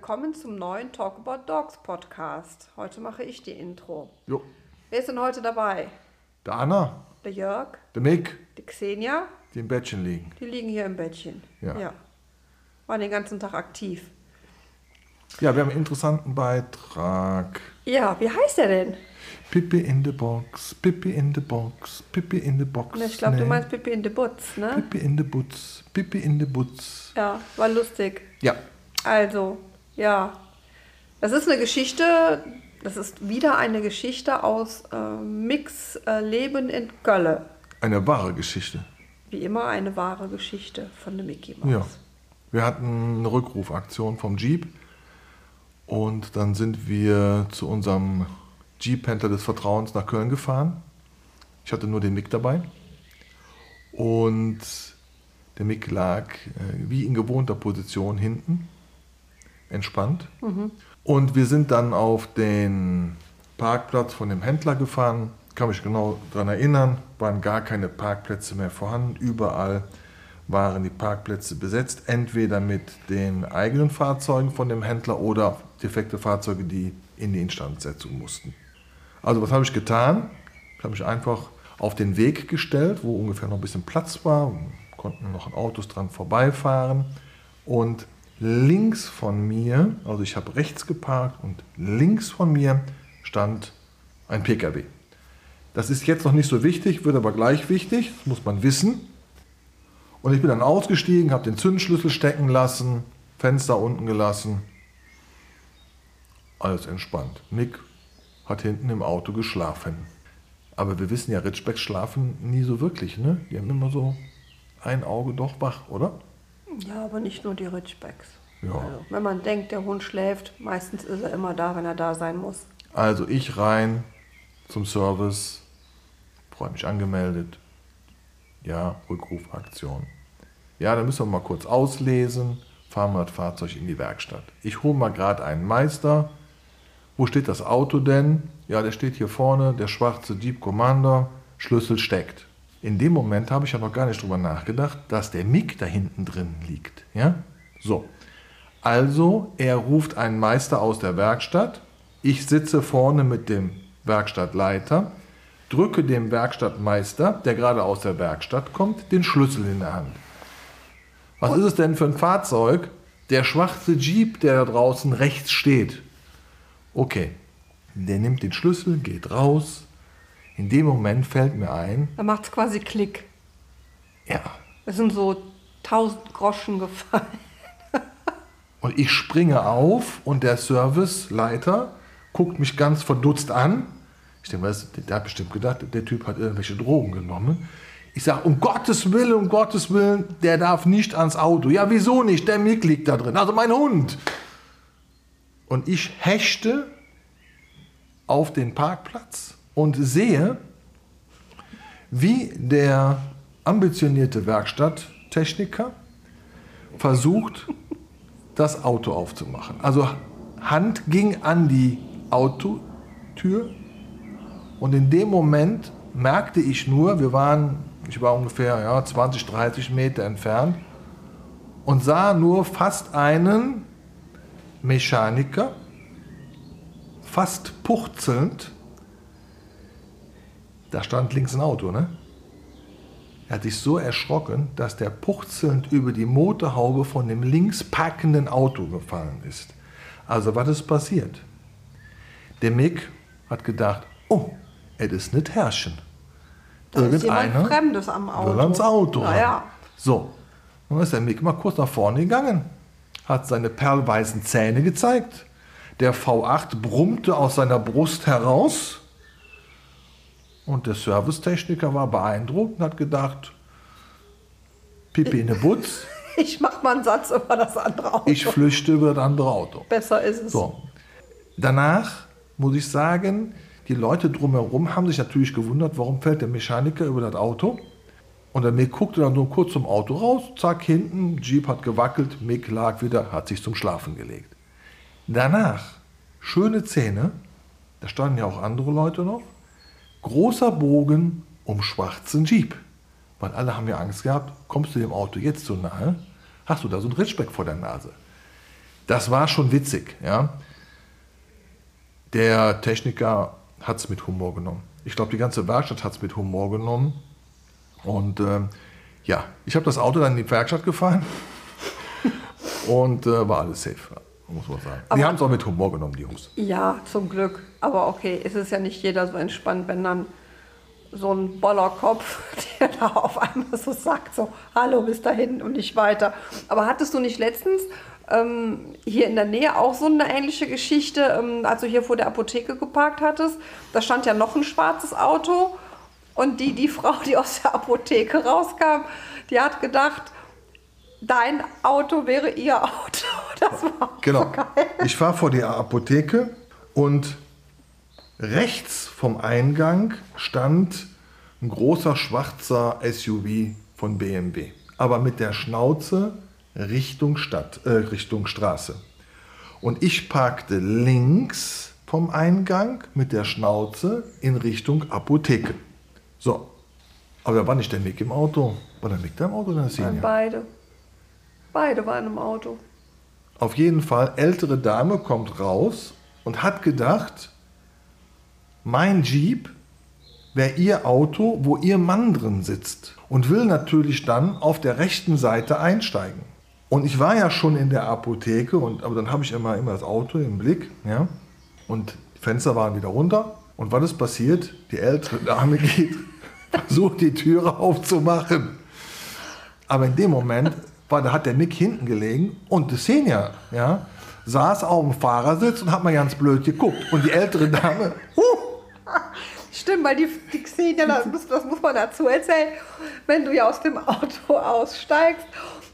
willkommen zum neuen Talk About Dogs Podcast. Heute mache ich die Intro. Jo. Wer ist denn heute dabei? Der Anna, Der Jörg, der Mick, die Xenia, die im Bettchen liegen. die liegen hier im Bettchen. Ja. Waren den ganzen Tag aktiv. Ja, wir haben einen interessanten Beitrag. Ja, wie heißt der denn? Pippi in the Box, Pippi in the Box, Pippi in the Box. Ne, Ich glaube, du Nee. meinst Pippi in the Butz, ne? Pippi in the Butz, Pippi in the Butz. Ja, war lustig. Ja, Also, ja. Das ist eine Geschichte, das ist wieder eine Geschichte aus äh, Mix äh, Leben in Gölle. eine wahre Geschichte. Wie immer eine wahre Geschichte von der Mickey Mouse. Ja. Wir hatten eine Rückrufaktion vom Jeep und dann sind wir zu unserem Jeep-Händler des Vertrauens nach Köln gefahren. Ich hatte nur den Mick dabei und der Mick lag äh, wie in gewohnter Position hinten, entspannt. Und wir sind dann auf den Parkplatz von dem Händler gefahren. Kann mich genau daran erinnern, waren gar keine Parkplätze mehr vorhanden. Überall waren die Parkplätze besetzt, entweder mit den eigenen Fahrzeugen von dem Händler oder defekte Fahrzeuge, die in die Instandsetzung mussten. Also was habe ich getan? Ich habe mich einfach auf den Weg gestellt, wo ungefähr noch ein bisschen Platz war, konnten noch Autos dran vorbeifahren und links von mir, also ich habe rechts geparkt und links von mir stand ein PKW. Das ist jetzt noch nicht so wichtig, wird aber gleich wichtig, das muss man wissen. Und ich bin dann ausgestiegen, habe den Zündschlüssel stecken lassen, Fenster unten gelassen. Alles entspannt. Mick hat hinten im Auto geschlafen. Aber wir wissen ja, Ridgebacks schlafen nie so wirklich, ne? Die haben immer so ein Auge doch wach, oder? Ja, aber nicht nur die Ridgebacks. Ja. Also, wenn man denkt, der Hund schläft, meistens ist er immer da, wenn er da sein muss. Also ich rein zum Service, freue mich angemeldet. Ja, Rückrufaktion. Ja, dann müssen wir mal kurz auslesen. Fahren wir das Fahrzeug in die Werkstatt. Ich hole mal gerade einen Meister. Wo steht das Auto denn? Ja, der steht hier vorne, der schwarze Jeep Commander. Schlüssel steckt. In dem Moment habe ich ja noch gar nicht drüber nachgedacht, dass der Mick da hinten drin liegt. Ja? So. Also, er ruft einen Meister aus der Werkstatt. Ich sitze vorne mit dem Werkstattleiter, drücke dem Werkstattmeister, der gerade aus der Werkstatt kommt, den Schlüssel in der Hand. Was ist es denn für ein Fahrzeug? Der schwarze Jeep, der da draußen rechts steht. Okay, der nimmt den Schlüssel, geht raus. In dem Moment fällt mir ein, Da macht es quasi Klick. ja, Es sind so 1000 Groschen gefallen. Und ich springe auf und der Serviceleiter guckt mich ganz verdutzt an. Ich denke, was, der hat bestimmt gedacht, der Typ hat irgendwelche Drogen genommen. Ich sage, um Gottes Willen, um Gottes Willen, der darf nicht ans Auto. Ja, wieso nicht? Der Mick liegt da drin, also mein Hund. Und ich hechte auf den Parkplatz und sehe, wie der ambitionierte Werkstatttechniker versucht, das Auto aufzumachen. Also Hand ging an die Autotür und in dem Moment merkte ich nur, wir waren, ich war ungefähr ja, 20, 30 Meter entfernt und sah nur fast einen Mechaniker, fast puchzelnd. Da stand links ein Auto, ne? Er hat sich so erschrocken, dass der puchzelnd über die Motorhaube von dem links parkenden Auto gefallen ist. Also was ist passiert? Der Mick hat gedacht, oh, es ist nicht Herrchen. Da ist jemand Fremdes am Auto. will ans Auto. Naja. So, dann ist der Mick mal kurz nach vorne gegangen, hat seine perlweißen Zähne gezeigt. Der V8 brummte aus seiner Brust heraus. Und der Servicetechniker war beeindruckt und hat gedacht, Pipi in der Butz, Ich mach mal einen Satz über das andere Auto. ich flüchte über das andere Auto. Besser ist es. So. Danach muss ich sagen, die Leute drumherum haben sich natürlich gewundert, warum fällt der Mechaniker über das Auto. Und der Mick guckte dann nur kurz zum Auto raus, zack, hinten, Jeep hat gewackelt, Mick lag wieder, hat sich zum Schlafen gelegt. Danach, schöne Zähne, da standen ja auch andere Leute noch, großer Bogen um schwarzen Jeep. Weil alle haben ja Angst gehabt, kommst du dem Auto jetzt so nahe, hast du da so ein Ritschbeck vor der Nase. Das war schon witzig, ja. Der Techniker hat es mit Humor genommen. Ich glaube, die ganze Werkstatt hat es mit Humor genommen. Und ähm, ja, ich habe das Auto dann in die Werkstatt gefahren und äh, war alles safe, muss man sagen. die Aber- haben es auch mit Humor genommen, die Jungs. Ja, zum Glück. Aber okay, es ist ja nicht jeder so entspannt, wenn dann so ein Bollerkopf, der da auf einmal so sagt, so, hallo, bis dahin und nicht weiter. Aber hattest du nicht letztens ähm, hier in der Nähe auch so eine ähnliche Geschichte, ähm, als du hier vor der Apotheke geparkt hattest? Da stand ja noch ein schwarzes Auto und die, die Frau, die aus der Apotheke rauskam, die hat gedacht, dein Auto wäre ihr Auto. Das war Genau. geil. Ich fahre vor die Apotheke und rechts vom Eingang stand ein großer schwarzer SUV von BMW, aber mit der Schnauze Richtung Stadt, äh, Richtung Straße. Und ich parkte links vom Eingang mit der Schnauze in Richtung Apotheke. So, aber da war nicht der Mick im Auto. War der Mick da im Auto oder der Senior? Beide. Beide waren im Auto. Auf jeden Fall, ältere Dame kommt raus und hat gedacht, mein Jeep wäre ihr Auto, wo ihr Mann drin sitzt. Und will natürlich dann auf der rechten Seite einsteigen. Und ich war ja schon in der Apotheke, und, aber dann habe ich immer, immer das Auto im Blick. Ja? Und die Fenster waren wieder runter. Und was ist passiert? Die ältere Dame geht, versucht die Türe aufzumachen. Aber in dem Moment war, da hat der Nick hinten gelegen und der Senior ja, saß auf dem Fahrersitz und hat mal ganz blöd geguckt. Und die ältere Dame, huh, Stimmt, weil die, die Xenia, das muss, das muss man dazu erzählen, wenn du ja aus dem Auto aussteigst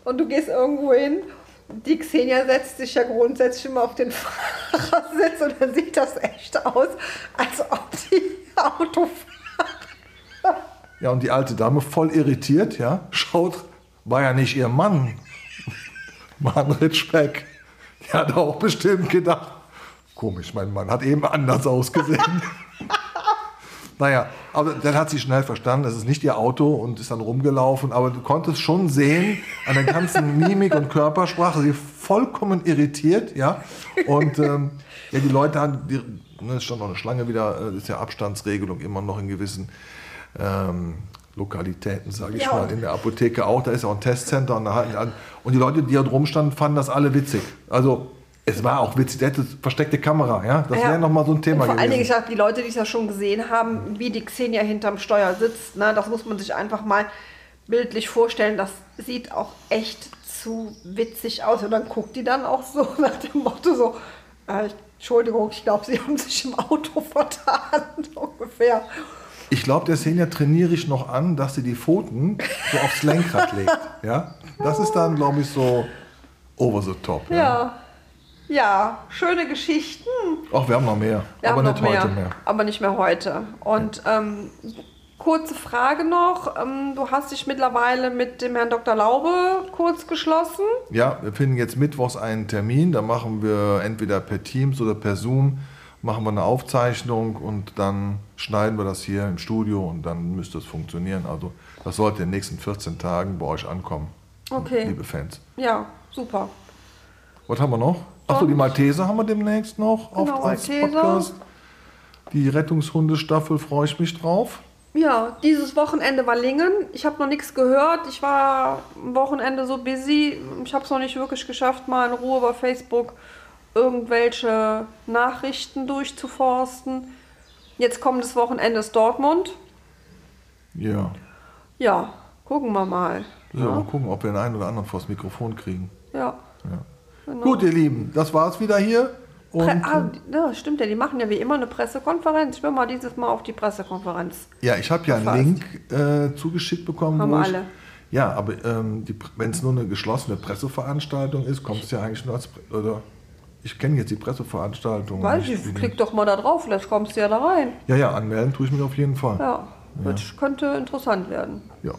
und du gehst irgendwo hin, die Xenia setzt sich ja grundsätzlich immer auf den Fahrersitz und dann sieht das echt aus, als ob die Auto ja, und die alte Dame voll irritiert, ja, schaut, war ja nicht ihr Mann, Mann Ritschbeck. Die hat auch bestimmt gedacht, komisch, mein Mann hat eben anders ausgesehen. Naja, aber dann hat sie schnell verstanden, es ist nicht ihr Auto und ist dann rumgelaufen. Aber du konntest schon sehen an der ganzen Mimik und Körpersprache, sie vollkommen irritiert, ja. Und ähm, ja, die Leute haben, die, ne, es stand noch eine Schlange wieder, äh, ist ja Abstandsregelung immer noch in gewissen ähm, Lokalitäten, sage ich Ja, mal, in der Apotheke auch. Da ist ja auch ein Testcenter und, an. und die Leute, die da drum standen, fanden das alle witzig. Also es war auch witzig, der hätte versteckte Kamera, ja. Das Ja. wäre nochmal so ein Thema Und vor allen Dingen, gewesen. ich sag, die Leute, die es ja schon gesehen haben, wie die Xenia hinterm Steuer sitzt, ne, das muss man sich einfach mal bildlich vorstellen. Das sieht auch echt zu witzig aus. Und dann guckt die dann auch so nach dem Motto so, äh, Entschuldigung, ich glaube, sie haben sich im Auto vertan, ungefähr. Ich glaube, der Senior trainiere ich noch an, dass sie die Pfoten so aufs Lenkrad legt. Ja? Das ist dann, glaube ich, so over the top. Ja. Ja. Ja, schöne Geschichten. Ach, wir haben noch mehr, Wir aber nicht mehr, heute mehr. Aber nicht mehr heute. Und ähm, kurze Frage noch. Ähm, du hast dich mittlerweile mit dem Herrn Dr. Laube kurz geschlossen. Ja, wir finden jetzt mittwochs einen Termin. Da machen wir entweder per Teams oder per Zoom machen wir eine Aufzeichnung und dann schneiden wir das hier im Studio und dann müsste es funktionieren. Also das sollte in den nächsten 14 Tagen bei euch ankommen, Okay. liebe Fans. Ja, super. Was haben wir noch? Achso, die Malteser haben wir demnächst noch Genau, auf, Malteser. Podcast. Die Rettungshundestaffel freue ich mich drauf. Ja, dieses Wochenende war Lingen. Ich habe noch nichts gehört. Ich war am Wochenende so busy. Ich habe es noch nicht wirklich geschafft, mal in Ruhe bei Facebook irgendwelche Nachrichten durchzuforsten. Jetzt kommendes Wochenende ist Dortmund. Ja. Ja, gucken wir mal. So, mal gucken, ob wir den einen oder anderen vors Mikrofon kriegen. Ja. Ja. Genau. Gut, ihr Lieben, das war's wieder hier. Und Pre ah, ja, stimmt ja, die machen ja wie immer eine Pressekonferenz. Ich will mal dieses Mal auf die Pressekonferenz. ja, ich habe ja einen. Link äh, zugeschickt bekommen. Haben ich, alle. Ja, aber ähm, wenn es nur eine geschlossene Presseveranstaltung ist, kommt es ja eigentlich nur als. Oder ich kenne jetzt die Presseveranstaltung. Weiß ich, klick doch mal da drauf, vielleicht kommst du ja da rein. Ja, ja, anmelden tue ich mich auf jeden Fall. Ja, wird, könnte interessant werden. Ja.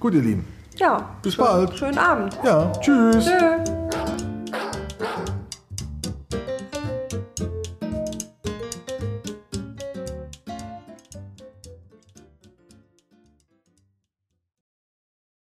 Gut, ihr Lieben. Ja, Bis schön, bald. Schönen Abend. Ja, tschüss. Tschö.